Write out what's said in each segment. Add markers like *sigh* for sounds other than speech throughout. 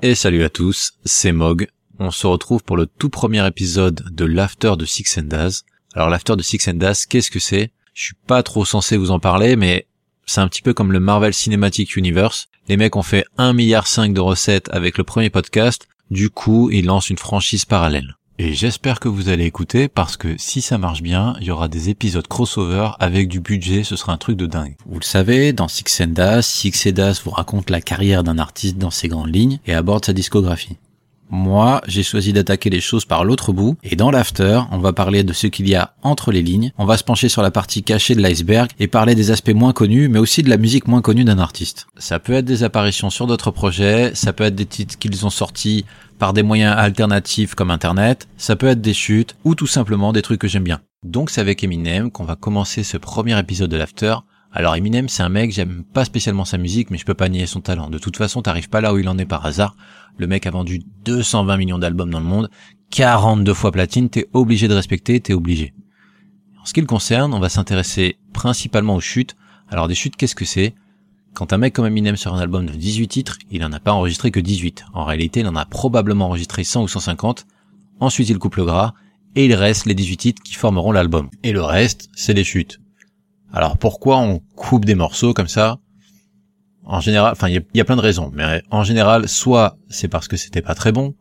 Et salut à tous, c'est Mog. On se retrouve pour le tout premier épisode de l'After de Six and Daz. Alors l'After de Six and Daz, qu'est-ce que c'est? Je suis pas trop censé vous en parler, mais c'est un petit peu comme le Marvel Cinematic Universe. Les mecs ont fait 1,5 milliard de recettes avec le premier podcast, du coup ils lancent une franchise parallèle. Et j'espère que vous allez écouter parce que si ça marche bien, il y aura des épisodes crossover avec du budget, ce sera un truc de dingue. Vous le savez, dans Six and Das, Six and Das vous raconte la carrière d'un artiste dans ses grandes lignes et aborde sa discographie. Moi, j'ai choisi d'attaquer les choses par l'autre bout, et dans l'after, on va parler de ce qu'il y a entre les lignes, on va se pencher sur la partie cachée de l'iceberg, et parler des aspects moins connus, mais aussi de la musique moins connue d'un artiste. Ça peut être des apparitions sur d'autres projets, ça peut être des titres qu'ils ont sortis par des moyens alternatifs comme Internet, ça peut être des chutes, ou tout simplement des trucs que j'aime bien. Donc c'est avec Eminem qu'on va commencer ce premier épisode de l'after, alors Eminem, c'est un mec, j'aime pas spécialement sa musique, mais je peux pas nier son talent. De toute façon, t'arrives pas là où il en est par hasard. Le mec a vendu 220 millions d'albums dans le monde, 42 fois platine, t'es obligé de respecter, t'es obligé. En ce qui le concerne, on va s'intéresser principalement aux chutes. Alors des chutes, qu'est-ce que c'est? Quand un mec comme Eminem sort un album de 18 titres, il en a pas enregistré que 18. En réalité, il en a probablement enregistré 100 ou 150. Ensuite, il coupe le gras, et il reste les 18 titres qui formeront l'album. Et le reste, c'est des chutes. Alors pourquoi on coupe des morceaux comme ça? En général, enfin il y, a plein de raisons, mais en général, soit c'est parce que c'était pas très bon,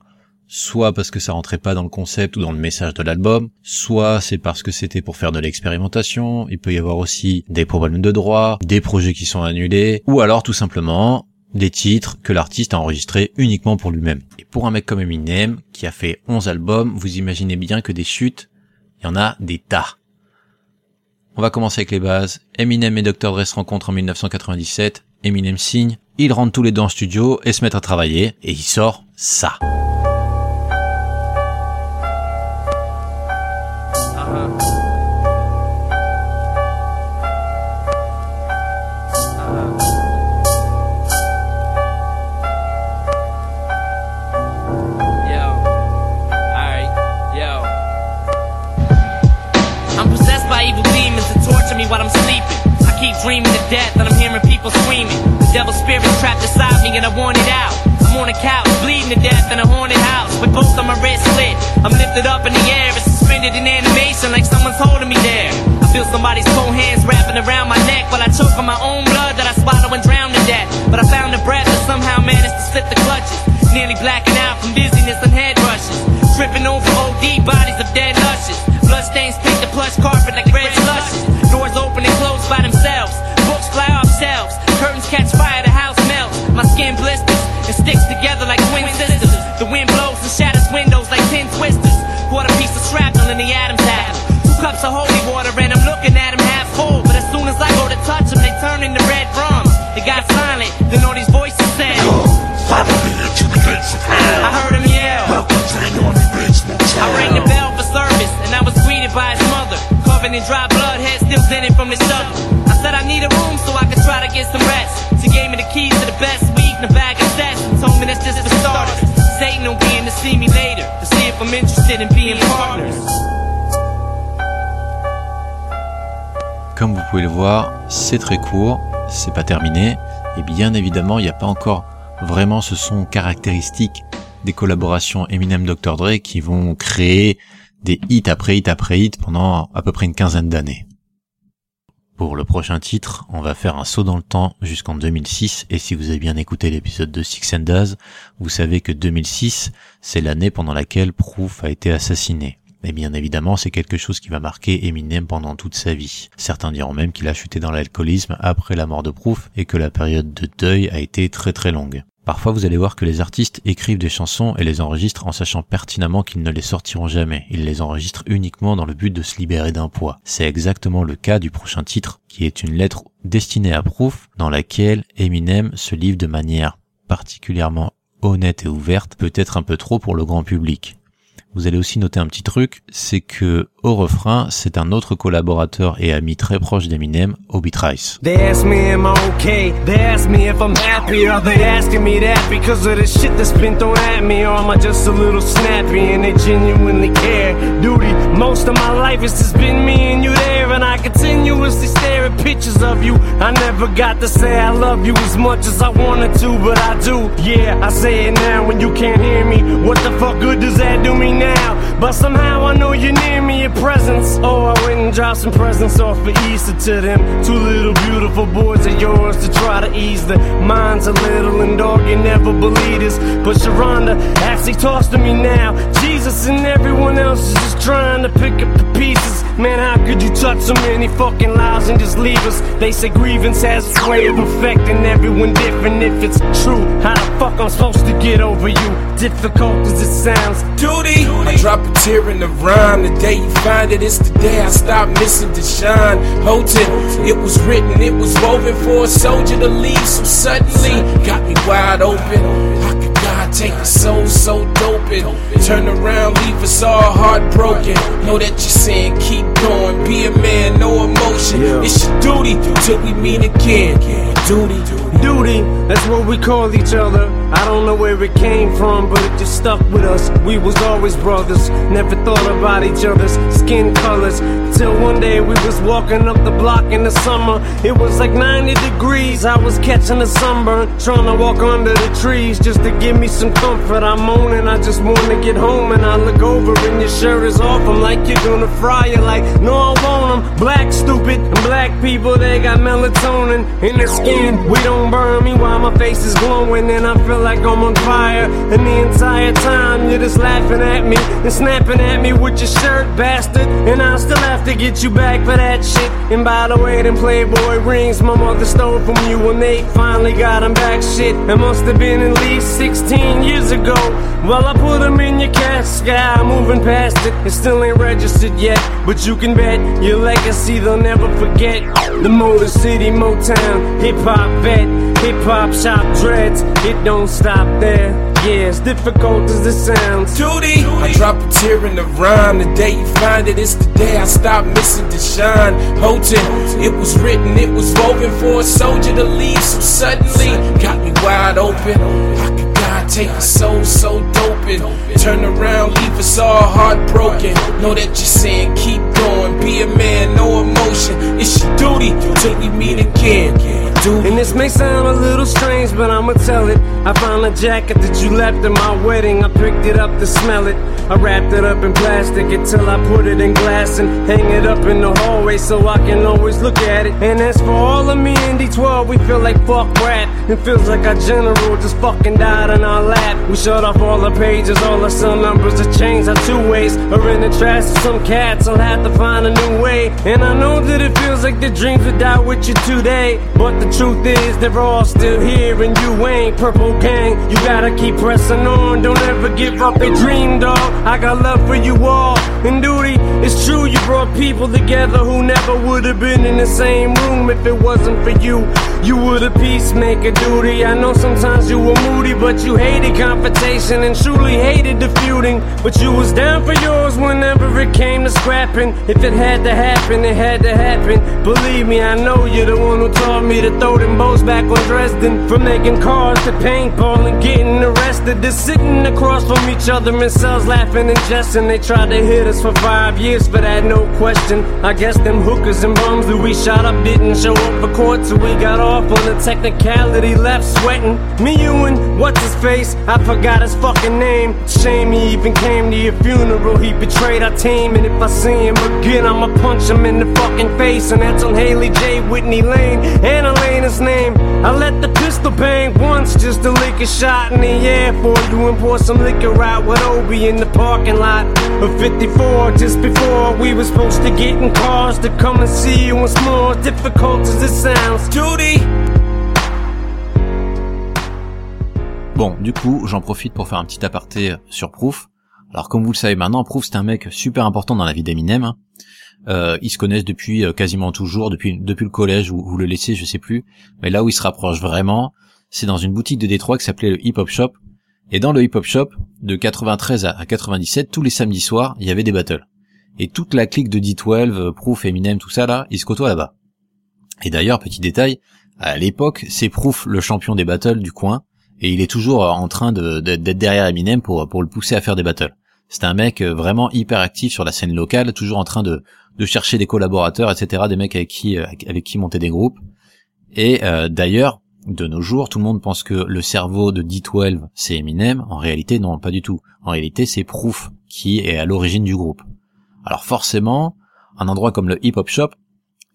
soit parce que ça rentrait pas dans le concept ou dans le message de l'album, soit c'est parce que c'était pour faire de l'expérimentation, il peut y avoir aussi des problèmes de droit, des projets qui sont annulés, ou alors tout simplement des titres que l'artiste a enregistrés uniquement pour lui-même. Et pour un mec comme Eminem, qui a fait 11 albums, vous imaginez bien que des chutes, il y en a des tas. On va commencer avec les bases. Eminem et Dr. Dre se rencontrent en 1997. Eminem signe, ils rentrent tous les deux en studio et se mettent à travailler, et il sort ça. Dreaming to death and I'm hearing people screaming. The devil spirit's trapped inside me and I want it out. I'm on a couch, bleeding to death in a haunted house with both of my wrists slit. I'm lifted up in the air and suspended in animation like someone's holding me there. I feel somebody's cold hands wrapping around my neck, while I choke on my own blood that I swallow and drown to death. But I found a breath and somehow managed to slip the clutches. Nearly blacking Comme vous pouvez le voir, c'est très court, c'est pas terminé, et bien évidemment, il n'y a pas encore vraiment ce son caractéristique des collaborations Eminem Dr. Dre qui vont créer des hits après hits après hits pendant à peu près une quinzaine d'années. Pour le prochain titre, on va faire un saut dans le temps jusqu'en 2006 et si vous avez bien écouté l'épisode de Six and Daz, vous savez que 2006, c'est l'année pendant laquelle Proof a été assassiné. Et bien évidemment, c'est quelque chose qui va marquer Eminem pendant toute sa vie. Certains diront même qu'il a chuté dans l'alcoolisme après la mort de Proof et que la période de deuil a été très très longue. Parfois, vous allez voir que les artistes écrivent des chansons et les enregistrent en sachant pertinemment qu'ils ne les sortiront jamais. Ils les enregistrent uniquement dans le but de se libérer d'un poids. C'est exactement le cas du prochain titre, qui est une lettre destinée à Proof, dans laquelle Eminem se livre de manière particulièrement honnête et ouverte, peut-être un peu trop pour le grand public. Vous allez aussi noter un petit truc, c'est que au refrain, c'est un autre collaborateur et ami très proche d'Eminem, Obi Trice. They ask me am I okay? They ask me if I'm happy. Are they asking me that because of the shit that's been thrown at me? Or am I just a little snappy and they genuinely care? Duty, most of my life just been me and you there. And I continuously stare at pictures of you. I never got to say I love you as much as I wanted to, but I do. Yeah, I say it now when you can't hear me. What the fuck good does that do me now? But somehow I know you're near me, your presence. Oh, I went and dropped some presents off for Easter to them. Two little beautiful boys of yours to try to ease the minds a little. And dog, you never believe this. But Sharonda actually talks to me now. Jesus and everyone else is just trying to pick up the pieces. Man, how could you touch so many fucking lives and just leave us? They say grievance has its way of affecting everyone different. If it's true, how the fuck I'm supposed to get over you? Difficult as it sounds. Duty. I drop a tear in the rhyme. The day you find it, it's the day I stop missing to shine. Hold it. Was written, it was woven for a soldier to leave. So suddenly, got me wide open. How could God take a soul so dope turn around, leave us all heartbroken? Know that you're saying keep going, be a man, no emotion. Yeah. It's your duty till we meet again. Duty. Duty, that's what we call each other. I don't know where it came from, but it just stuck with us. We was always brothers, never thought about each other's skin colors. Till one day we was walking up the block in the summer. It was like 90 degrees, I was catching a sunburn. Trying to walk under the trees just to give me some comfort. I'm moaning, I just wanna get home and I look over and your shirt is off. I'm like, you're gonna fry it. Like, no, I won't. Black, stupid. And black people, they got melatonin in their skin. We don't burn me while my face is glowing and I feel like I'm on fire. And the entire time you're just laughing at me and snapping at me with your shirt, bastard. And I'll still have to get you back for that shit. And by the way, them Playboy rings my mother stole from you when they finally got them back. Shit, it must have been at least 16 years ago. Well, I put them in your casket, I'm moving past it. It still ain't registered yet, but you can bet your legacy they'll never forget. The Motor City Motown, hip hop vet, hip hop shop dreads. It don't stop there. Yeah, as difficult as it sounds. duty. I drop a tear in the rhyme. The day you find it, it's the day I stop missing to shine. Hold it. Was written, it was woven for a soldier to leave. So suddenly, got me wide open. How could God take a soul so dope and turn around, leave us all heartbroken? Know that you're saying keep going, be a man, no emotion. It's your duty till we meet again. And this may sound a little strange, but I'ma tell it. I found a jacket that you left at my wedding. I picked it up to smell it. I wrapped it up in plastic until I put it in glass and hang it up in the hallway so I can always look at it. And as for all of me in D12, we feel like fuck rap. It feels like our general just fucking died in our lap. We shut off all the pages, all the cell numbers have changed our two ways. Or in the trash to some cats, I'll have to find a new way. And I know that it feels like the dreams would die with you today. But the truth is, they're all still here and you ain't purple gang. You gotta keep pressing on, don't ever give up a dream, dog. I got love for you all. And duty, it's true you brought people together who never would have been in the same room if it wasn't for you. You were the peacemaker, duty. I know sometimes you were moody, but you hated confrontation and truly hated the feuding. But you was down for yours whenever it came to scrapping. If it had to happen, it had to happen. Believe me, I know you're the one who taught me to throw them bows back on Dresden. From making cars to paintball and getting arrested. They're sitting across from each other in cells laughing and jesting. They tried to hit us for five years for that, no question. I guess them hookers and bums who we shot up didn't show up for court, so we got off on the technicality, left sweating. Me, you, and what's his face? I forgot his fucking name. Shame he even came to your funeral. He betrayed our team, and if I see him again, I'ma punch him in the fucking face. And that's on Hailie J. Whitney Lane and Elena's name. I let the pistol bang once just to lick a shot in the air for you and pour some liquor out with Obi in the parking lot of 54. Just before we were supposed to get in cars to come and see you once more. Difficult as it sounds. Duty. Bon, du coup, j'en profite pour faire un petit aparté sur Proof. Alors comme vous le savez maintenant, Proof c'est un mec super important dans la vie d'Eminem. Euh, ils se connaissent depuis euh, quasiment toujours, depuis depuis le collège ou, ou le lycée, je sais plus. Mais là où ils se rapprochent vraiment, c'est dans une boutique de Détroit qui s'appelait le Hip Hop Shop. Et dans le Hip Hop Shop, de 93 à à 97, tous les samedis soirs, il y avait des battles. Et toute la clique de D12, euh, Proof, Eminem, tout ça là, ils se côtoient là-bas. Et d'ailleurs, petit détail, à l'époque, c'est Proof le champion des battles du coin, et il est toujours euh, en train de- de- d'être derrière Eminem pour, pour le pousser à faire des battles. C'est un mec vraiment hyper actif sur la scène locale, toujours en train de, de chercher des collaborateurs, etc., des mecs avec qui, euh, avec qui monter des groupes. Et euh, d'ailleurs, de nos jours, tout le monde pense que le cerveau de D12 c'est Eminem. En réalité, non, pas du tout. En réalité, c'est Proof qui est à l'origine du groupe. Alors forcément, un endroit comme le Hip Hop Shop,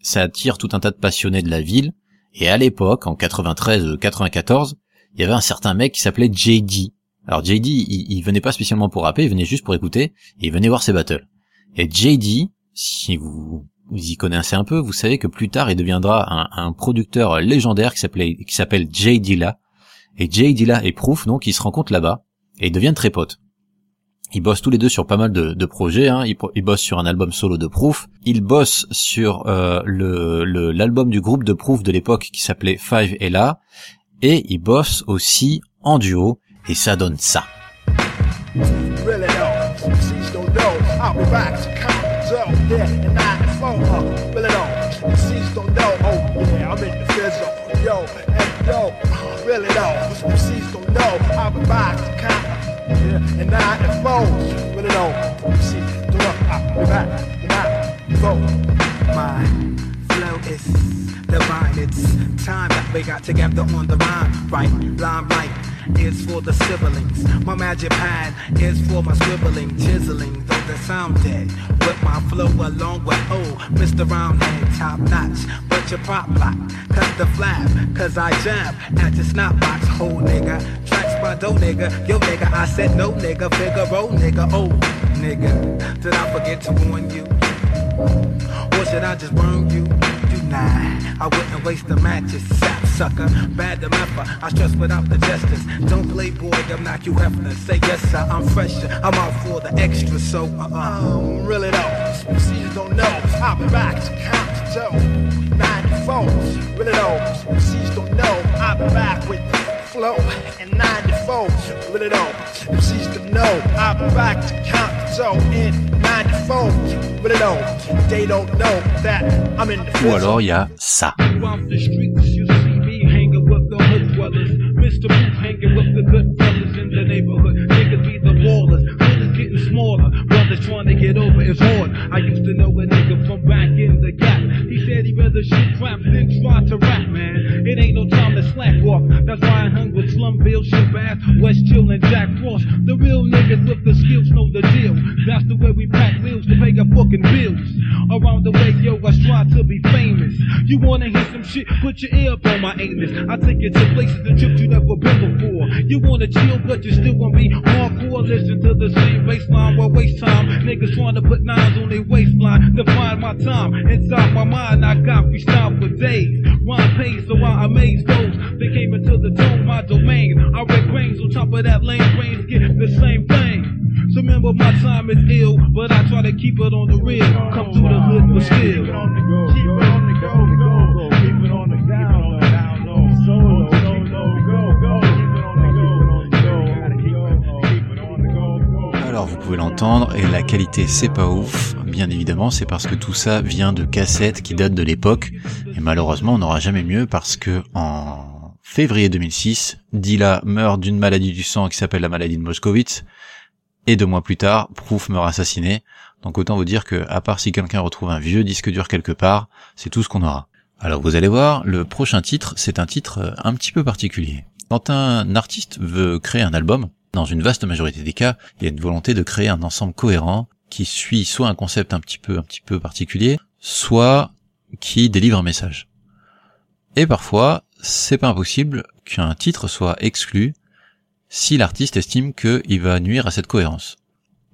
ça attire tout un tas de passionnés de la ville. Et à l'époque, en 93-94, il y avait un certain mec qui s'appelait JD. Alors JD, il, il venait pas spécialement pour rapper, il venait juste pour écouter, et il venait voir ses battles. Et JD, si vous, vous y connaissez un peu, vous savez que plus tard il deviendra un, un producteur légendaire qui s'appelait, qui s'appelle Jay Dilla. Et Jay Dilla et Proof, donc, ils se rencontrent là-bas, et ils deviennent très potes. Ils bossent tous les deux sur pas mal de, de projets. Hein. Ils, bossent sur un album solo de Proof. Ils bossent sur euh, le l'album du groupe de Proof de l'époque qui s'appelait Five Ella. Et ils bossent aussi en duo. Et ça donne ça. The. Yeah, and I and four. Uh, really though. MCs don't know. Oh yeah, I'm in the fizzle. Yo, and yo, really though. MCs don't know. Be back to count. Yeah, and I and four. Really though. MCs don't know. Be back. And I and. My flow is divine. It's time that we got together on the rhyme. Right, Line, right is for the siblings. My magic pad is for my scribbling, chiseling, though the sound dead. With my flow along with old Mr. Roundhead, top notch. But your prop block, cut the flap, cause I jam at your snap box, whole nigga. Tracks by dough nigga, yo nigga, I said no nigga, Figaro nigga, oh nigga. Did I forget to warn you? Or should I just burn you? I wouldn't waste the matches, sap sucker. Bad the mapper, I stress without the gestures. Don't play boy, I'm knock you Hefner. Say yes sir, I'm fresher. I'm out for the extra, so uh uh. Um, really though, MCs don't know. I'll be back to count the dough. 94, really though, MCs don't know. I'll be back with flow. And 94, really though, MCs don't know. I'll back to count the dough in 94, it though. They don't know that I'm in the Ou fizzle. alors il y a ça. the streets, you see me hanging with the hood dwellers. Mr. Booth hanging with the good fellas in the neighborhood. Niggas be the ballers, brothers getting smaller. Brothers trying to get over is hard. I used to know a nigga from back in the gap. He said he'd rather shoot crap than try to rap, man. It ain't no time to slack off. That's why I hung with Slumville, Shabazz, West Chill, and Jack Frost. The real niggas with the skills know the deal. That's the way we pack wheels to pay our fucking bills. Around the way, yo, I strive to be famous. You wanna hear some shit? Put your ear up on my anus. I take you to places and trips you never been before. You wanna chill, but you still wanna be hardcore. Listen to the same baseline while waste time. Niggas trying to put nines on their waistline to find my time. Inside my mind, I got freestyle for days. Rhyme pays, so I amaze those that came into the dome, my domain. I read brains on top of that lane, brains get the same thing. So remember my time is ill, but I try to keep it on the real. Come through the hood with skill. Vous pouvez l'entendre, et la qualité c'est pas ouf, bien évidemment c'est parce que tout ça vient de cassettes qui datent de l'époque, et malheureusement on n'aura jamais mieux parce que en février 2006, Dilla meurt d'une maladie du sang qui s'appelle la maladie de Moscovitz, et deux mois plus tard, Proof meurt assassiné, donc autant vous dire que à part si quelqu'un retrouve un vieux disque dur quelque part, c'est tout ce qu'on aura. Alors vous allez voir, le prochain titre, c'est un titre euh, un petit peu particulier. Quand un artiste veut créer un album, dans une vaste majorité des cas, il y a une volonté de créer un ensemble cohérent qui suit soit un concept un petit peu un petit peu particulier, soit qui délivre un message. Et parfois, c'est pas impossible qu'un titre soit exclu si l'artiste estime qu'il va nuire à cette cohérence.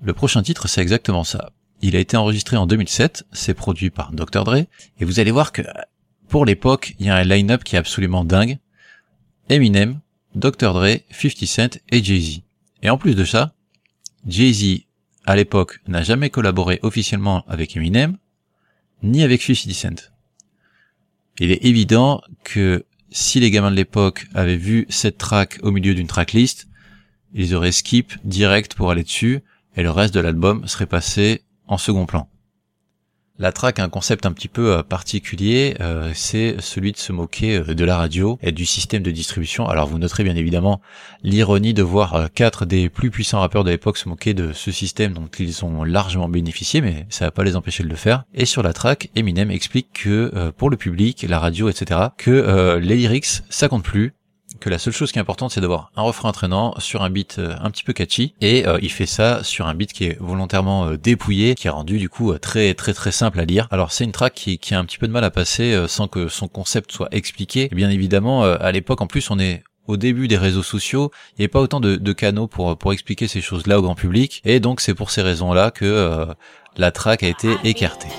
Le prochain titre, c'est exactement ça. Il a été enregistré en 2007, c'est produit par Dr. Dre, et vous allez voir que pour l'époque, il y a un line-up qui est absolument dingue. Eminem, Dr. Dre, 50 Cent et Jay-Z. Et en plus de ça, Jay-Z, à l'époque, n'a jamais collaboré officiellement avec Eminem, ni avec 50 Cent. Il est évident que si les gamins de l'époque avaient vu cette track au milieu d'une tracklist, ils auraient skip direct pour aller dessus, et le reste de l'album serait passé en second plan. La track a un concept un petit peu euh, particulier, euh, c'est celui de se moquer euh, de la radio et du système de distribution. Alors vous noterez bien évidemment l'ironie de voir quatre des plus puissants rappeurs de l'époque se moquer de ce système dont ils ont largement bénéficié, mais ça va pas les empêcher de le faire. Et sur la track, Eminem explique que pour le public, la radio, etc., que les lyrics ça compte plus, que la seule chose qui est importante c'est d'avoir un refrain entraînant sur un beat euh, un petit peu catchy. Et euh, il fait ça sur un beat qui est volontairement euh, dépouillé qui est rendu du coup très très très simple à lire. Alors c'est une track qui, a un petit peu de mal à passer sans que son concept soit expliqué. Et bien évidemment à l'époque en plus on est au début des réseaux sociaux, il n'y avait pas autant de, canaux pour pour expliquer ces choses-là au grand public, et donc c'est pour ces raisons-là que la track a été écartée.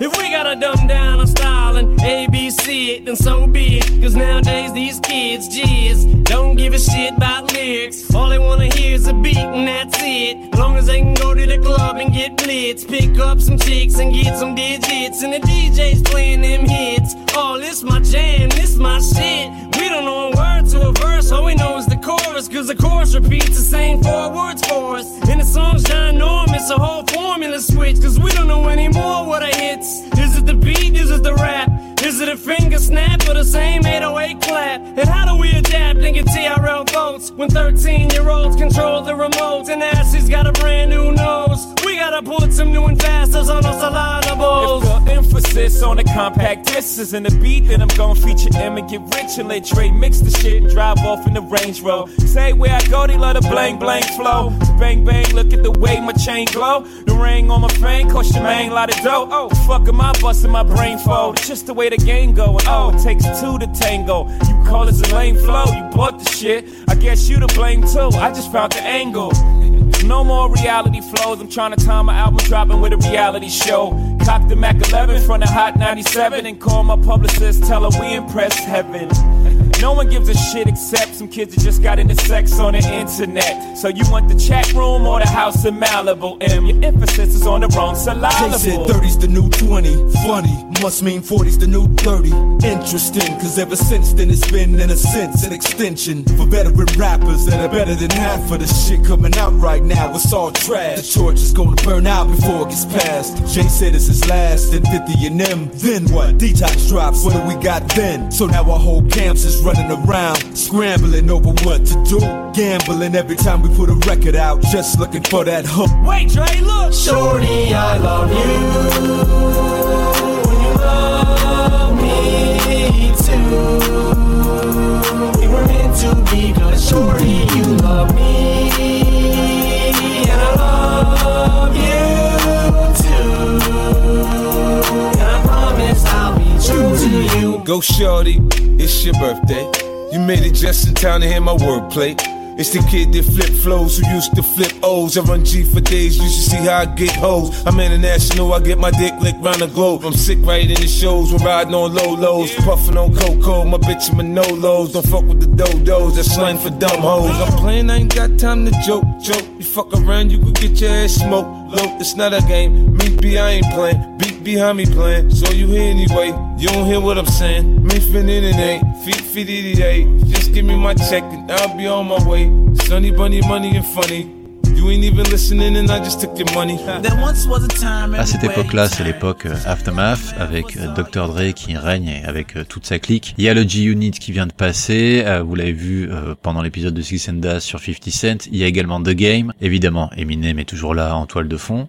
If we gotta dumb down our style and ABC it, then so be it. Cause nowadays these kids jizz don't give a shit about lyrics. All they wanna hear is a beat and that's it. Long as they can go to the club and get blitz, pick up some chicks and get some digits. And the DJ's playing them hits. Oh, this my jam, this my shit. We don't know a word to a verse, all we know is the chorus. Cause the chorus repeats the same four words for us. And the song's ginormous, a whole formula switch. Cause we don't know anymore what I hit hits? Is the beat? This is the rap? Is it a finger snap or the same 808 clap? And how do we adapt and get TRL votes when 13 year olds control the remote and Ashlee's got a brand new nose? We gotta put some new and fasters on our syllables. If the emphasis on the compact disc is in the beat, then I'm gonna feature M and get rich and let Trey mix the shit and drive off in the Range Rover. Say where I go, they love the blank blank flow. Bang bang, look at the way my chain glow. The ring on my fang cost your main lot of dough. Oh, fuck am I busting my brain? It's just the way the game go. And oh, it takes two to tango. You call this a lame flow, you bought the shit. I guess you to blame too. I just found the angle. *laughs* No more reality flows. I'm trying to time my album dropping with a reality show. Cock the Mac 11 from the Hot 97 and call my publicist, tell her we impressed heaven. No one gives a shit except some kids that just got into sex on the internet. So you want the chat room or the house in Malibu? M, your emphasis is on the wrong syllable. They said 30's the new 20. Funny, must mean 40's the new 30. Interesting, cause ever since then it's been, in a sense, an extension for veteran rappers that are better than half of the shit coming out right now. It's all trash. The torch is gonna burn out before it gets passed. Jay said it's his last, then 50 and them. Then what? Detox drops, what do we got then? So now our whole camps is running around, scrambling over what to do. Gambling every time we put a record out, just looking for that hook. Wait, Dre, look! Shorty, I love you. You love me too. We were meant to be good. Shorty, you love me. Go shorty, it's your birthday. You made it just in time to hear my wordplay. It's the kid that flip flows who used to flip O's. I run G for days, you should see how I get hoes. I'm international, I get my dick licked round the globe. I'm sick right in the shows, we're riding on low lows. Puffing on cocoa, my bitch and my no lows. Don't fuck with the dodos, that's slang for dumb hoes. I'm playing, I ain't got time to joke, joke. You fuck around, you could get your ass smoked. Low, it's not a game. Me be, I ain't playing. Beat behind me playing. So you hear anyway. You don't hear what I'm saying. Me finna it ain't. Feet, feet, it ain't. Just give me my check and I'll be on my way. Sunny bunny, money and funny. You ain't even listening and I just took your money. There once was a time À cette époque-là, c'est l'époque euh, Aftermath avec euh, Dr Dre qui règne et avec euh, toute sa clique. Il y a le G-Unit qui vient de passer, vous l'avez vu pendant l'épisode de Six and Das sur 50 Cent. Il y a également The Game. Évidemment, Eminem est toujours là en toile de fond.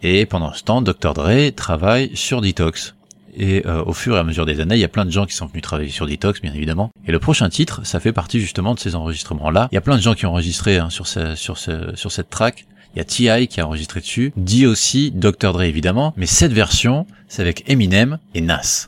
Et pendant ce temps, Dr Dre travaille sur Detox. Et euh, au fur et à mesure des années, il y a plein de gens qui sont venus travailler sur Detox, bien évidemment. Et le prochain titre, ça fait partie justement de ces enregistrements-là. Il y a plein de gens qui ont enregistré hein, sur, ce, sur, ce, sur cette track. Il y a T.I. qui a enregistré dessus, dit aussi Dr. Dre évidemment, mais cette version, c'est avec Eminem et Nas.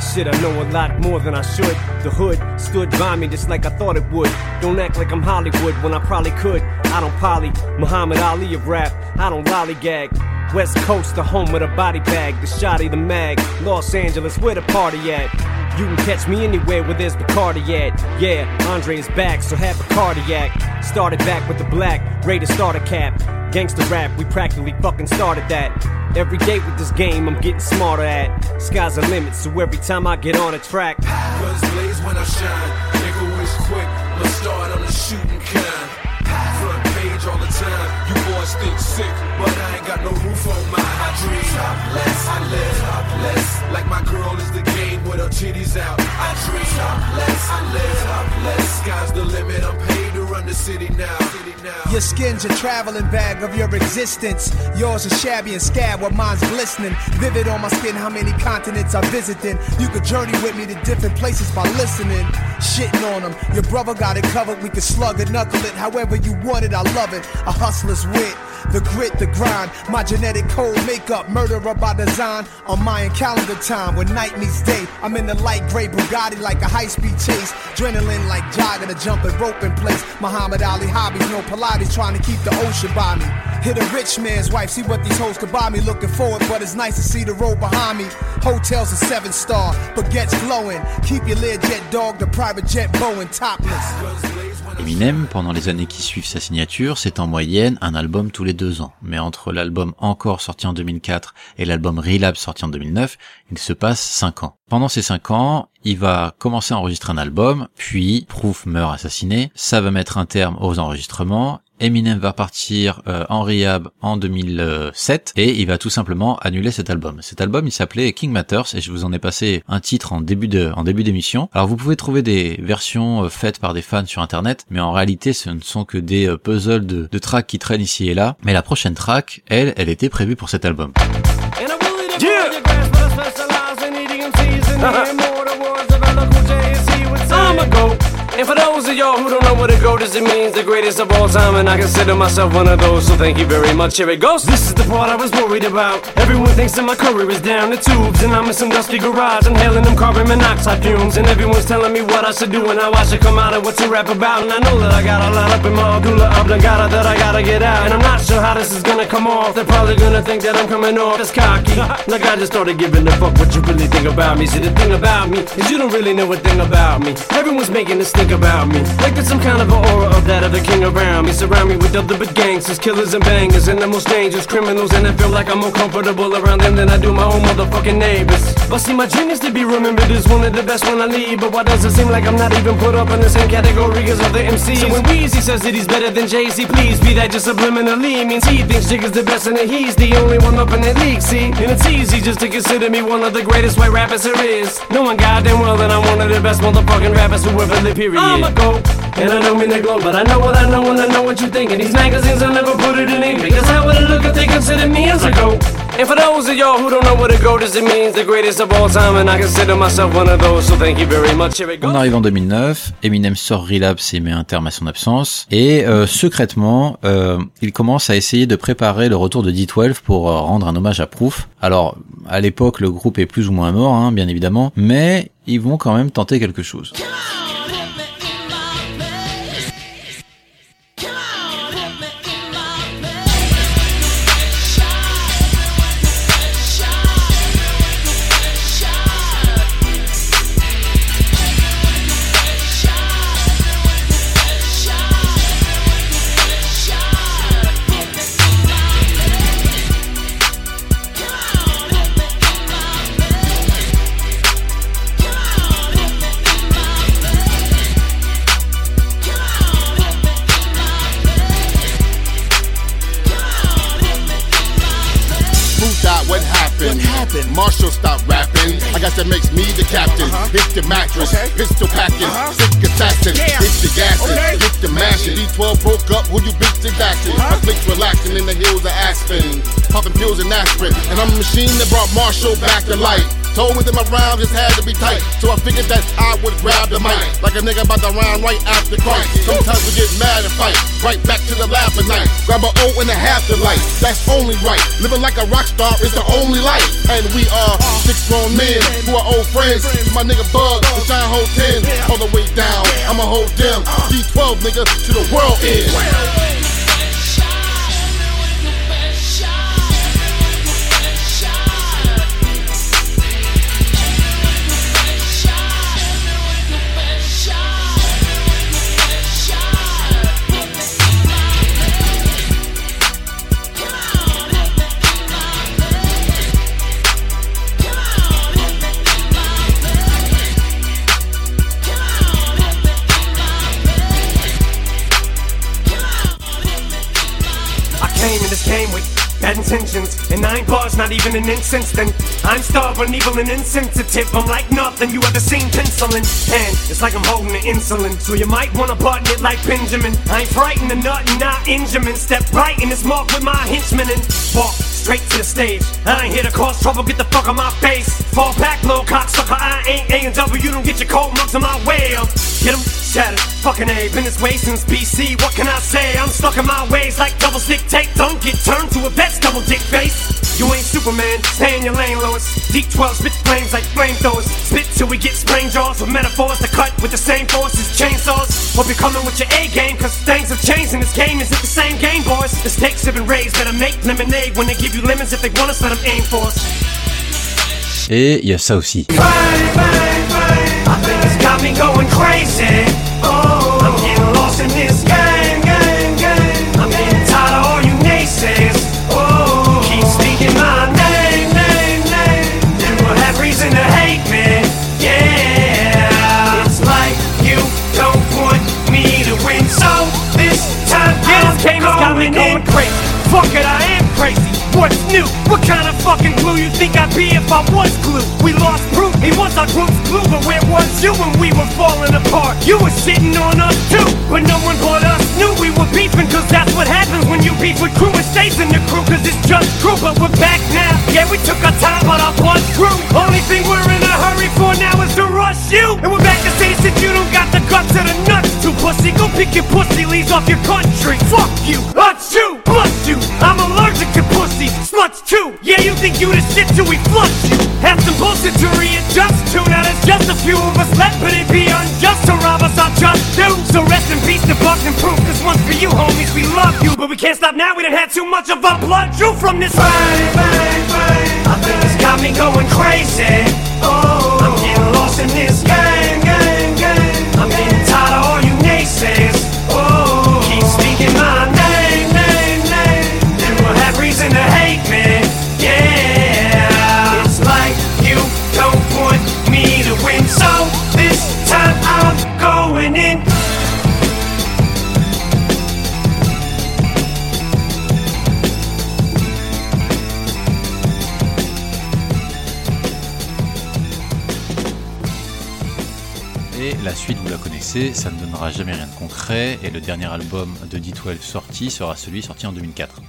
Shit, I know a lot more than I should. The hood stood by me just like I thought it would. Don't act like I'm Hollywood when I probably could. I don't poly, Muhammad Ali of rap. I don't lollygag. West Coast, the home of the body bag, the shotty, the mag. Los Angeles, where the party at? You can catch me anywhere where there's Bacardi at. Yeah, Andre is back, so have a cardiac. Started back with the black, Raiders starter cap. Gangsta rap, we practically fucking started that. Every day with this game, I'm getting smarter at. Sky's the limit, so every time I get on a track. Guns blaze when I shine. Nigga wish quick, let's start on the shooting kind. Page all the time. You boys think sick, but I ain't got no roof on mine. I dream topless, I live topless. Like my girl is the game with her titties out. I dream topless, I live topless. Sky's the limit, I'm paid to run the city now. City now. Your skin's a traveling bag of your existence. Yours is shabby and scab, while mine's glistening. Vivid on my skin, how many continents I visited. You could journey with me to different places by listening. Shitting on them. Your brother got it covered, we could slug it, knuckle it. However you want it, I love it. A hustler's wit. The grit, the grind, my genetic code makeup, murderer by design. On Mayan calendar time, when night meets day, I'm in the light gray Bugatti like a high speed chase. Adrenaline like jogging a jumping rope in place. Muhammad Ali hobbies, no Pilates, trying to keep the ocean by me. Hit a rich man's wife, see what these hoes could buy me. Looking forward, but it's nice to see the road behind me. Hotels a seven star, baguettes glowing. Keep your lear jet dog, the private jet Boeing topless. Eminem, pendant les années qui suivent sa signature, c'est en moyenne un album tous les deux ans. Mais entre l'album Encore sorti en 2004 et l'album Relapse sorti en 2009, il se passe cinq ans. Pendant ces cinq ans, il va commencer à enregistrer un album, puis Proof meurt assassiné, ça va mettre un terme aux enregistrements, Eminem va partir euh, en rehab en 2007 et il va tout simplement annuler cet album. Cet album il s'appelait King Matters et je vous en ai passé un titre en début de en début d'émission. Alors vous pouvez trouver des versions euh, faites par des fans sur internet, mais en réalité ce ne sont que des euh, puzzles de, de tracks qui traînent ici et là. Mais la prochaine track, elle, elle était prévue pour cet album. And for those of y'all who don't know what a goat is, it means the greatest of all time. And I consider myself one of those, so thank you very much. Here it goes. This is the part I was worried about. Everyone thinks that my career is down the tubes, and I'm in some dusty garage, inhaling them carbon monoxide fumes. And everyone's telling me what I should do and how I should come out and what to rap about. And I know that I got a lot up in my medulla oblongata that I gotta get out. And I'm not sure how this is gonna come off. They're probably gonna think that I'm coming off as cocky. like I just started giving a fuck what you really think about me. See, the thing about me is you don't really know a thing about me. Everyone's making this think about me. Like there's some kind of an aura of that of the king around me. Surround me other big gangsters, killers and bangers, and the most dangerous criminals. And I feel like I'm more comfortable around them than I do my own motherfucking neighbors. But see, my genius to be remembered as one of the best when I leave. But why does it seem like I'm not even put up in the same category as other MCs? So when Weezy says that he's better than Jay Z, please be that just subliminally. Means he thinks Jig is the best and that he's the only one up in that league. See, and it's easy just to consider me one of the greatest white rappers there is. Knowing goddamn well that I'm one of the best motherfucking rappers who ever lived. Period. I'm a go, and I don't mean to glow, but I know what I know and I know what you think. These magazines will never put it in ink because how would it look if they consider me as a goat? And for those of y'all who don't know what a goat is, it means the greatest of all time, and I consider myself one of those. So thank you very much. Here it goes. On arrive en 2009, Eminem sort Relapse et met un terme à son absence. Et euh, secrètement, euh, il commence à essayer de préparer le retour de D12 pour euh, rendre un hommage à Proof. Alors, à l'époque, le groupe est plus ou moins mort, hein, bien évidemment, mais ils vont quand même tenter quelque chose. Rapping. That makes me the captain. Uh-huh. Hit the mattress, pistol packing, uh-huh. sick assassin. Hit the gassing, hit the mashing. D12 broke up, who you bitch is acting? My click's relaxing in the hills of Aspen. Popping pills and aspirin. And I'm a machine that brought Marshall back to life. Told that my rhyme just had to be tight. So I figured that I would grab the mic. Like a nigga about to rhyme right after Christ. Sometimes we get mad and fight. Right back to the lab at night. Grab a O and a half the light. That's only right. Living like a rock star is the only life. And we are six grown men who are old friends. My nigga Bug, the Shine Hold 10. All the way down, I'ma hold them. D12 nigga to the world end. intentions. And nine bars, not even an incense. Then I'm stubborn, evil, and insensitive. I'm like nothing you ever seen penciling. And it's like I'm holding the insulin. So you might wanna button it like Benjamin. I ain't frightened of nothing, not Injamin. Step right in this mark with my henchmen and walk straight to the stage. I ain't here to cause trouble, get the fuck on my face. Fall back, little cocksucker. I ain't A and W. Don't get your cold mugs in my way. Um, get 'em shattered. Fucking A, been this way since BC. What can I say? I'm stuck in my ways like double stick tape. Don't get turned to a vet's double dick face. You ain't Superman, stay in your lane, Lois. D12 spit flames like flamethrowers. Spit till we get sprain jaws with metaphors to cut with the same force as chainsaws. Hope you're coming with your A game, cause things have changed in this game. Is it the same game, boys? The stakes have been raised, better make lemonade when they give you lemons if they want us, let them aim for us. Et il y a ça aussi. I think it's got me going crazy. Oh, I'm getting lost in this game, game, this game new? What kind of fucking glue you think I'd be if I was glue? We lost proof, he was our group's glue, but where was you when we were falling apart? You were sitting on us too, but no one but us knew we were beefing, cause that's what happens when you beef with crew. It stays in the crew, cause it's just crew, but we're back now. Yeah, we took our time, but our blood grew. Only thing we're in a hurry for now is to rush you. And we're back to say that you don't got the guts or the nuts to pussy. Go pick your pussy leaves off your country. Fuck you, achoo, bust you. I'm allergic to pussy, sluts too. Yeah, you think you the shit till we flush you. Have some bullshit to readjust to. Now there's just a few of us left, but it'd be unjust to rob us. I just do. So rest in peace to Buck and Proof. Cause one's for you, homies, we love you. But we can't stop now, we done had too much of our blood drew from this. Bang, bang, bang. I think it's got me going crazy. Oh, I'm getting lost in this game, ça ne donnera jamais rien de concret, et le dernier album de D12 sorti sera celui sorti en 2004.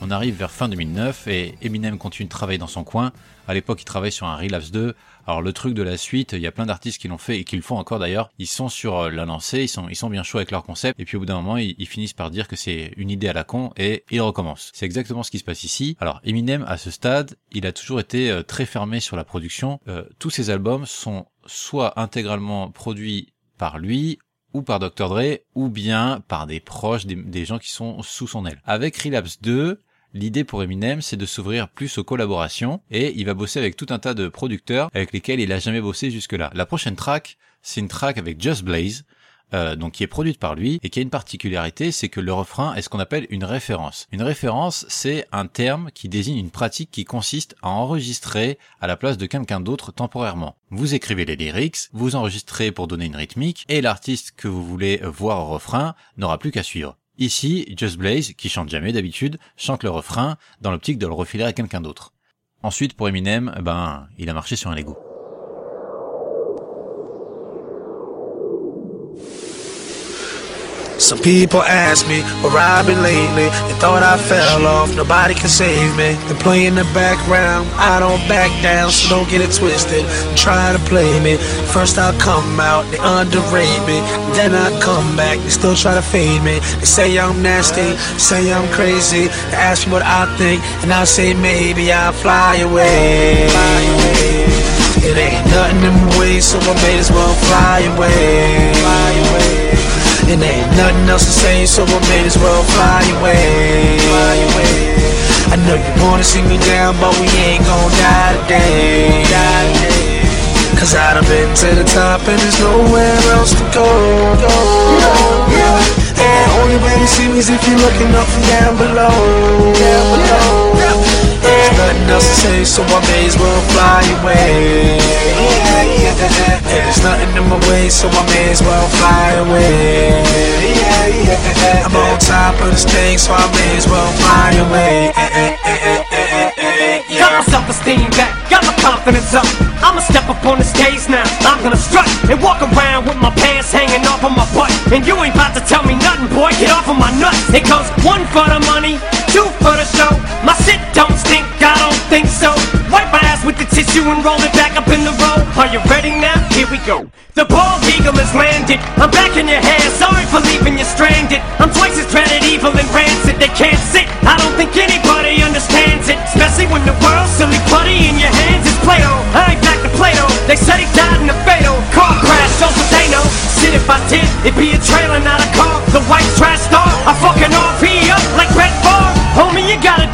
On arrive vers fin 2009 et Eminem continue de travailler dans son coin. À l'époque, il travaille sur un Relapse 2. Alors le truc de la suite, il y a plein d'artistes qui l'ont fait et qui le font encore d'ailleurs. Ils sont sur euh, la lancée, ils sont, bien chauds avec leur concept. Et puis au bout d'un moment, ils, ils finissent par dire que c'est une idée à la con et ils recommencent. C'est exactement ce qui se passe ici. Alors Eminem, à ce stade, il a toujours été euh, très fermé sur la production. Euh, tous ses albums sont soit intégralement produits par lui ou par Dr. Dre, ou bien par des proches, des, gens qui sont sous son aile. Avec Relapse 2, L'idée pour Eminem, c'est de s'ouvrir plus aux collaborations et il va bosser avec tout un tas de producteurs avec lesquels il a jamais bossé jusque-là. La prochaine track, c'est une track avec Just Blaze, euh, donc qui est produite par lui et qui a une particularité, c'est que le refrain est ce qu'on appelle une référence. Une référence, c'est un terme qui désigne une pratique qui consiste à enregistrer à la place de quelqu'un d'autre temporairement. Vous écrivez les lyrics, vous enregistrez pour donner une rythmique et l'artiste que vous voulez voir au refrain n'aura plus qu'à suivre. Ici, Just Blaze, qui chante jamais d'habitude, chante le refrain dans l'optique de le refiler à quelqu'un d'autre. Ensuite, pour Eminem, ben, il a marché sur un Lego. Some people ask me where I've been lately. They thought I fell off, nobody can save me. They play in the background, I don't back down, so don't get it twisted. Try to play me. First I'll come out, they underrate me. Then I come back, they still try to fade me. They say I'm nasty, say I'm crazy. They ask me what I think, and I say maybe I'll fly away. Fly away. It ain't nothing in my way, so I may as well fly away. Fly away. And ain't nothing else to say, so I may as well fly away. Fly away. I know you wanna see me down, but we ain't gon' die today. Cause I done been to the top and there's nowhere else to go. go, go. And only way to see me is if you're looking up from down below. Down below. There's nothing else to say, so I may as well fly away. There's nothing in my way, so I may as well fly away. I'm on top of this thing, so I may as well fly away. Got my self-esteem back, got my confidence up. I'ma step up on the stage now. I'm gonna strut and walk around with my pants hanging off of my butt. And you ain't about to tell me nothing, boy. Get off of my nuts. It goes one for the money, two for the show. My shit don't so. Wipe my ass with the tissue and roll it back up in the row. Are you ready now? Here we go. The bald eagle has landed. I'm back in your hair. Sorry for leaving you stranded. I'm twice as dreaded, evil and rancid. They can't sit. I don't think anybody understands it. Especially when the world's silly putty in your hands is Play-Doh. I ain't back to Play-Doh. They said he died in a fatal car crash. Shows what they know. Shit, if I did, it'd be a trailer, not a car. The white trash star. I fucking RP up like Red Bar. Homie, you got it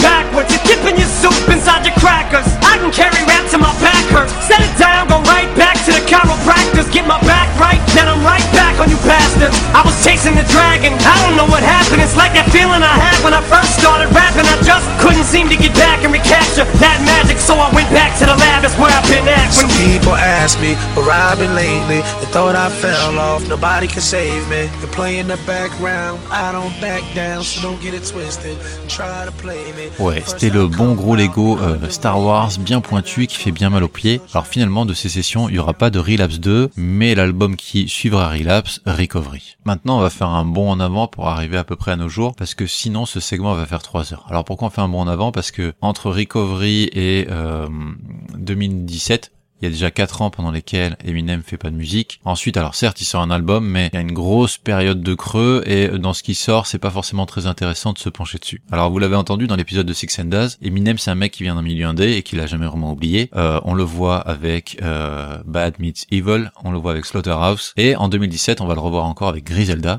carry rap till my back. Set it down, go right back to the chiropractors. Get my back right, then I'm right back on you bastards. I was chasing the dragon. I don't know what happened. It's like that feeling I had when I first started rapping. I just couldn't seem to get back and recapture that magic. So I went back to the lab. That's where I've been at. Some people ask me where I've been lately. They thought I fell off, nobody can save me. They play in the background, I don't back down, so don't get it twisted. Try to play me. Ouais, c'était le bon gros Lego euh, Star Wars bien pointu qui fait bien mal aux pieds. Alors finalement de ces sessions, il y aura pas de Relapse 2, mais l'album qui suivra Relapse, Recovery. Maintenant, on va faire un bond en avant pour arriver à peu près à nos jours, parce que sinon ce segment va faire 3 heures. Alors pourquoi on fait un bond en avant? Parce que entre Recovery et euh, 2017, il y a déjà 4 ans pendant lesquels Eminem fait pas de musique. Ensuite, alors certes, il sort un album, mais il y a une grosse période de creux et dans ce qui sort, c'est pas forcément très intéressant de se pencher dessus. Alors vous l'avez entendu dans l'épisode de Six and Daz, Eminem c'est un mec qui vient d'un milieu indé et qui l'a jamais vraiment oublié. Euh, on le voit avec euh, Bad Meets Evil, on le voit avec Slaughterhouse et en 2017, on va le revoir encore avec Griselda.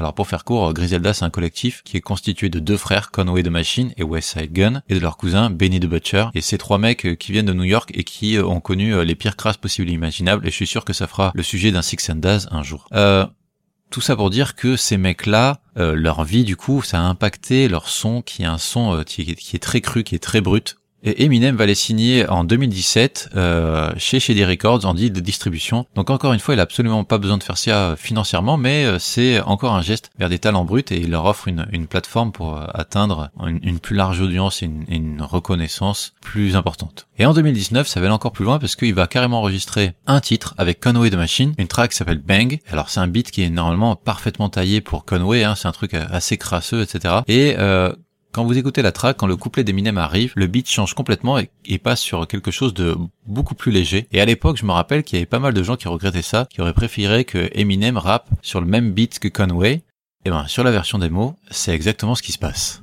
Alors pour faire court, Griselda c'est un collectif qui est constitué de deux frères, Conway the Machine et West Side Gun, et de leur cousin Benny the Butcher. Et ces trois mecs euh, qui viennent de New York et qui euh, ont connu euh, les pires crasses possibles et imaginables. Et je suis sûr que ça fera le sujet d'un Six and Daz un jour. Tout ça pour dire que ces mecs-là, leur vie du coup, ça a impacté leur son, qui est un son qui est très cru, qui est très brut. Et Eminem va les signer en 2017 euh, chez Shady Records en deal de distribution. Donc encore une fois, il a absolument pas besoin de faire ça financièrement, mais euh, c'est encore un geste vers des talents bruts et il leur offre une, une plateforme pour euh, atteindre une, plus large audience et une, reconnaissance plus importante. Et en 2019, ça va aller encore plus loin parce qu'il va carrément enregistrer un titre avec Conway the Machine, une track qui s'appelle Bang. Alors c'est un beat qui est normalement parfaitement taillé pour Conway, hein, c'est un truc assez crasseux, etc. Et euh, quand vous écoutez la track, quand le couplet d'Eminem arrive, le beat change complètement et, passe sur quelque chose de beaucoup plus léger. Et à l'époque, je me rappelle qu'il y avait pas mal de gens qui regrettaient ça, qui auraient préféré que Eminem rappe sur le même beat que Conway. Et ben, sur la version démo, c'est exactement ce qui se passe.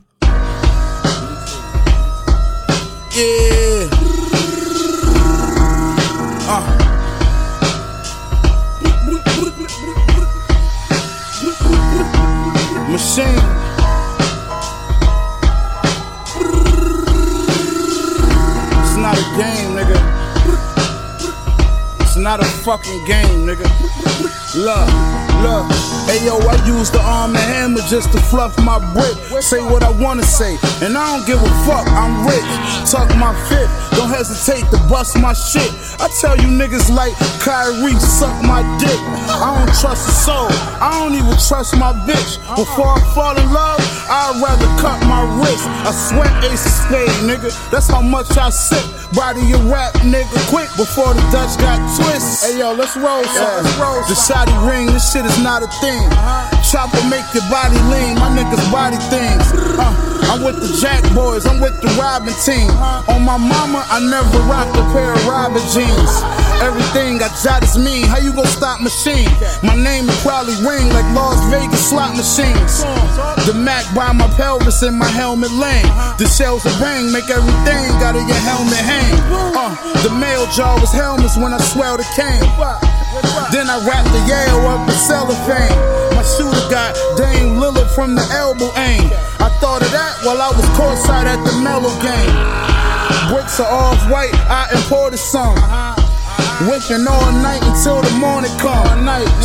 Machine. Not a game, nigga. It's not a fucking game, nigga. Look, look. Hey yo, I use the arm and hammer just to fluff my brick. Say what I wanna say, and I don't give a fuck. I'm rich. Tuck my fit. Don't hesitate to bust my shit. I tell you niggas like Kyrie, suck my dick. I don't trust a soul. I don't even trust my bitch. Before I fall in love, I'd rather cut my wrist. I sweat ace of spade, nigga. That's how much I sip. Body your rap, nigga, quick before the Dutch got twist. Hey yo, let's roll, son. Let's roll. The shoddy ring, this shit is not a thing. Chopper make your body lean, my niggas body things. Uh, I'm with the Jack boys, I'm with the Robin team. On my mama, I never rocked a pair of Robin jeans. Everything I jot is mean. How you gon' stop machine? My name will probably ring like Las Vegas slot machines. The Mac by my pelvis and my helmet lane. The shells of bang make everything out of your helmet hang. Uh, the mail jar was helmets when I swell the cane. Then I wrapped the Yale up in cellophane. My shooter got Dame Lillard from the elbow aim. I thought of that while I was courtside at the Melo game. Bricks are off white, I imported some. Whipping all night until the morning come.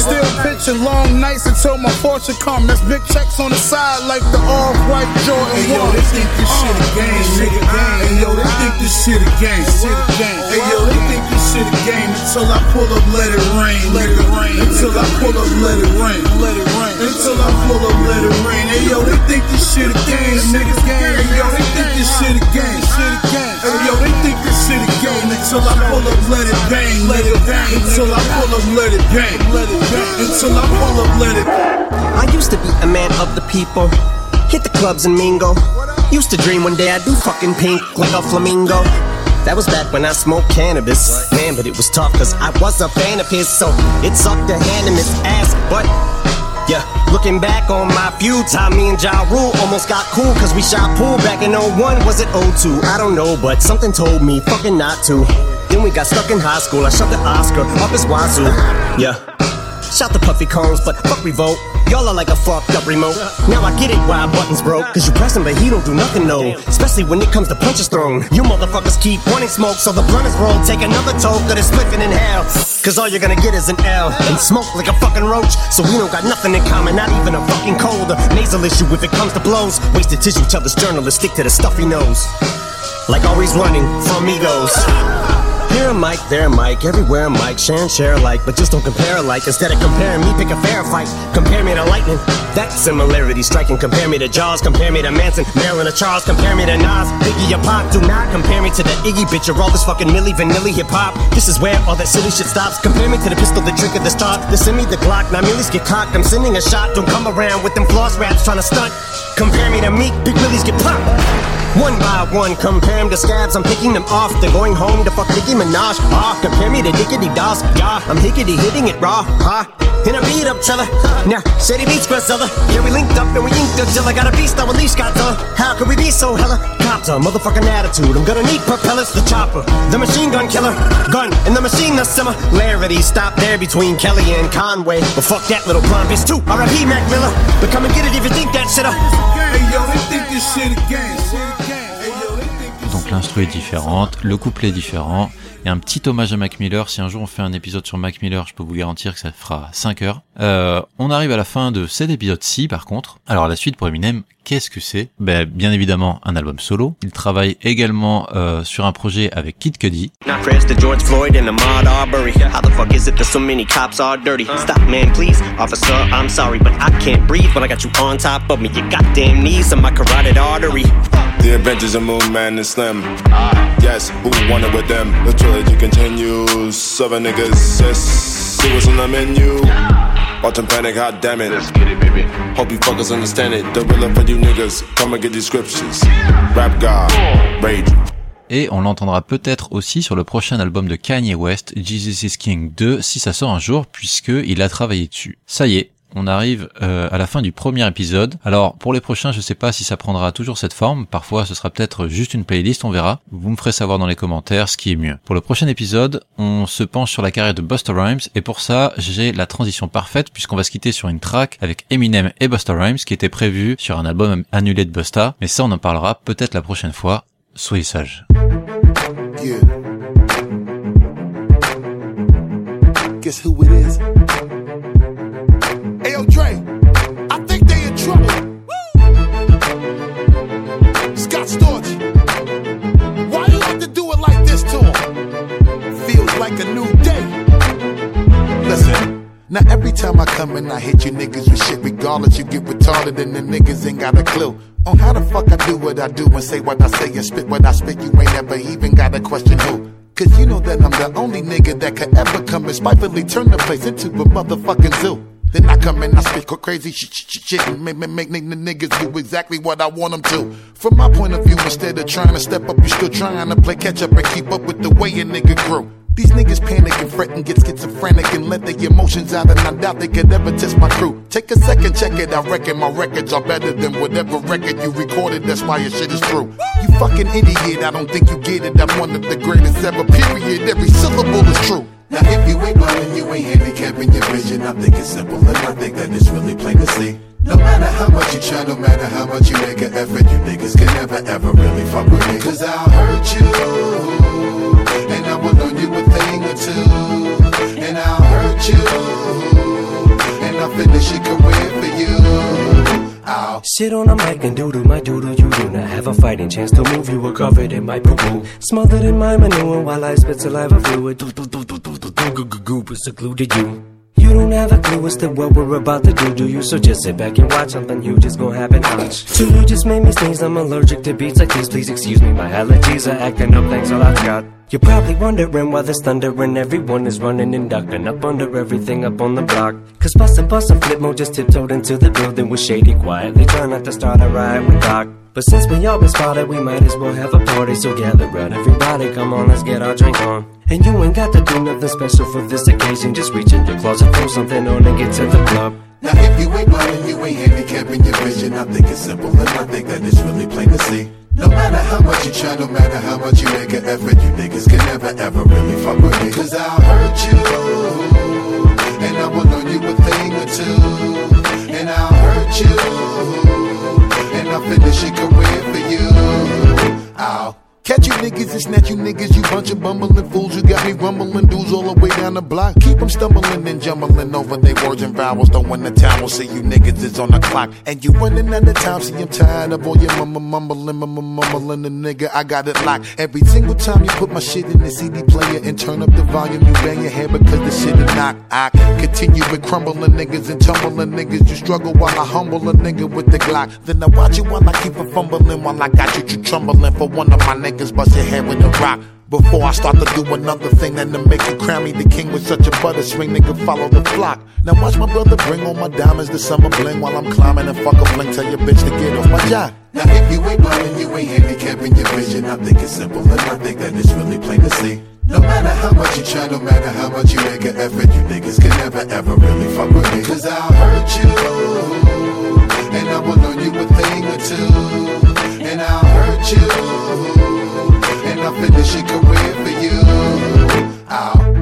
Still pitching long nights until my fortune come. That's big checks on the side like the all-white Jordan Hey yo, they think this shit a game, uh. nigga. Hey yo, they think this shit a game. Hey yo, they think this shit a game until I pull up, let it rain, let it rain. Until I pull up, let it rain, let it rain. Until I pull up, let it rain. Hey yo, they think this shit a game, niggas game. Hey yo, they think this shit a game, shit a game. Uh. Hey yo, they think Until I pull up, let it bang, let it bang. Until I pull up, let it bang, let it bang. Until I pull up, let it I used to be a man of the people. Hit the clubs and mingle. Used to dream one day I'd do fucking pink like a flamingo. That was back when I smoked cannabis. Man, but it was tough cause I was a fan of his, so it sucked to hand him his ass. But yeah, looking back on my feud, time me and Ja Rule almost got cool cause we shot pool back in 01. Was it 02? I don't know, but something told me fucking not to. Then we got stuck in high school. I shoved the Oscar up his wazoo. Yeah. Shout the Puffy Combs, but fuck revolt. Y'all are like a fucked up remote. Now I get it why buttons broke. Cause you press him, but he don't do nothing, no. Especially when it comes to punches thrown. You motherfuckers keep wanting smoke, so the blunt is rolled. Take another toke of this spliffing in hell. Cause all you're gonna get is an L. And smoke like a fucking roach. So we don't got nothing in common, not even a fucking cold. A nasal issue if it comes to blows. Wasted tissue, tell this journalist, stick to the stuff he knows. Like always running from egos. Here a mic, there a mic, everywhere a mic, share and share alike, but just don't compare alike. Instead of comparing me, pick a fair fight. Compare me to lightning, that similarity striking. Compare me to Jaws, compare me to Manson, Marilyn or Charles, compare me to Nas, Biggie or Pop. Do not compare me to the Iggy bitch or all this fucking Milli Vanilli hip hop. This is where all that silly shit stops. Compare me to the pistol, the of the start. The send me the Glock, now Millie's get cocked. I'm sending a shot, don't come around with them floss raps trying to stunt. Compare me to Meek, Big Willies get popped. One by one, compare them to scabs, I'm picking them off. They're going home to fuck Nicki Minaj. Ah, compare me to Dickety Doss. Yeah, I'm hickety hitting it raw. Ha. In a beat up, trailer. Now, Shady Beats, Godzilla. Yeah, we linked up and we inked up until I got a beast, I released Godzilla. How could we be so hella? Cops a motherfucking attitude. I'm gonna need propellers, the chopper, the machine gun killer, gun, and the machine the similarity. Stop there between Kelly and Conway. But fuck that little blonde bitch too. R.I.P. Mac Miller. But come and get it if you think that shit up. Donc l'instru est différente, le couplet est différent. Et un petit hommage à Mac Miller. Si un jour on fait un épisode sur Mac Miller, je peux vous garantir que ça fera 5 heures. Euh, on arrive à la fin de cet épisode-ci, par contre. Alors la suite pour Eminem, qu'est-ce que c'est ben, Bien évidemment un album solo. Il travaille également euh, sur un projet avec Kid Cudi. Not prayers to George Floyd and Ahmaud Arbery. How the fuck is it that so many cops are dirty? Stop, man, please. Officer, I'm sorry, but I can't breathe when I got you on top of me. Your goddamn knees on my carotid artery. The adventures of Moon Man and Slim. Yes, who wanted with them? The trilogy continues. Seven niggas, yes, see what's on the menu. Watch them panic, hot damn it. Let's get it, baby. Hope you fuckers understand it. The real for you niggas. Come and get these scriptures. Rap God, rage. Et on l'entendra peut-être aussi sur le prochain album de Kanye West, Jesus is King 2, si ça sort un jour, puisque il a travaillé dessus. Ça y est, on arrive euh, à la fin du premier épisode. Alors pour les prochains, je sais pas si ça prendra toujours cette forme. Parfois, ce sera peut-être juste une playlist, on verra. Vous me ferez savoir dans les commentaires ce qui est mieux. Pour le prochain épisode, on se penche sur la carrière de Busta Rhymes et pour ça, j'ai la transition parfaite puisqu'on va se quitter sur une track avec Eminem et Busta Rhymes qui était prévu sur un album annulé de Busta. Mais ça, on en parlera peut-être la prochaine fois. Soyez sages. Ayo, Dre, I think they in trouble. Scott Storch, why you have to do it like this to him? Feels like a new day. Listen. Now every time I come and I hit you niggas with shit, regardless you get retarded and the niggas ain't got a clue on how the fuck I do what I do and say what I say and spit what I spit. You ain't never even got a question who. Cause you know that I'm the only nigga that could ever come and spitefully turn the place into a motherfucking zoo. Then I come and I spit crazy shit, shit, shit, and make, make, make the niggas do exactly what I want them to. From my point of view, instead of trying to step up, you're still trying to play catch up and keep up with the way a nigga grew. These niggas panic and fret and get schizophrenic and let their emotions out, and I doubt they could ever test my crew. Take a second, check it. I reckon my records are better than whatever record you recorded. That's why your shit is true. You fucking idiot. I don't think you get it. I'm one of the greatest ever. Period. Every syllable is true. Now if you ain't blind, you ain't handicapping your vision. I think it's simple, and I think that it's really plain to see. No matter how much you try, no matter how much you make an effort, you niggas can never ever really fuck with me. Cause I'll hurt you, will learn you a thing or two, and I'll hurt you, and I'll finish your career for you. I'll Sit on a mic and doodle my doodle you do not have a fighting chance to move you were covered in my poo poo smothered in my manure while I spit saliva fluid do do do do do do do goo goo but secluded you you You don't have a clue as to what we're about to do, do you? So just sit back and watch something huge is gonna happen. Watch. So you just made me sneeze. I'm allergic to beats like these. Please excuse me, my allergies are acting up. Thanks a lot, Scott. You're probably wondering why there's thunder and everyone is running and ducking up under everything up on the block. Cause Busta Busta Flipmo just tiptoed into the building with Shady quietly trying not to start a riot with Doc. But since we all been spotted, we might as well have a party. So gather round, everybody, come on, let's get our drink on. And you ain't got to do nothing special for this occasion. Just reach in your closet, throw something on, and get to the club. Now if you ain't blind you ain't handicapping your vision, I think it's simple and I think that it's really plain to see. No matter how much you try, no matter how much you make an effort, you niggas can never ever really fuck with me. Cause I'll hurt you, and I will learn you a thing or two, and I'll hurt you, and I'll finish your career for you. I'll Catch you niggas and snatch you niggas, you bunch of bumbling fools. You got me rumbling dudes all the way down the block. Keep them stumbling and jumbling over their words and vowels. Throwing the towel, see you niggas is on the clock. And you running out of time, see I'm tired of all your mumble mumbling, mumble mumbling. The nigga, I got it locked. Every single time you put my shit in the CD player and turn up the volume, you bang your head because the shit is knock. I continue with crumbling niggas and tumbling niggas. You struggle while I humble a nigga with the Glock. Then I watch you while I keep a fumbling while I got you, you trembling for one of my niggas bust your head with a rock. Before I start to do another thing, then to make you crown me the king with such a butter swing, nigga, follow the flock. Now watch my brother bring all my diamonds to summer bling while I'm climbing and fuck a blink. Tell your bitch to get off my job. Now if you ain't blind you ain't handicapping your vision, I think it's simple and I think that it's really plain to see. No matter how much you try, no matter how much you make an effort, you niggas can never ever really fuck with me. Cause I'll hurt you, and I will learn you a thing or two, and I'll hurt you and I'll finish your career for you. Ow.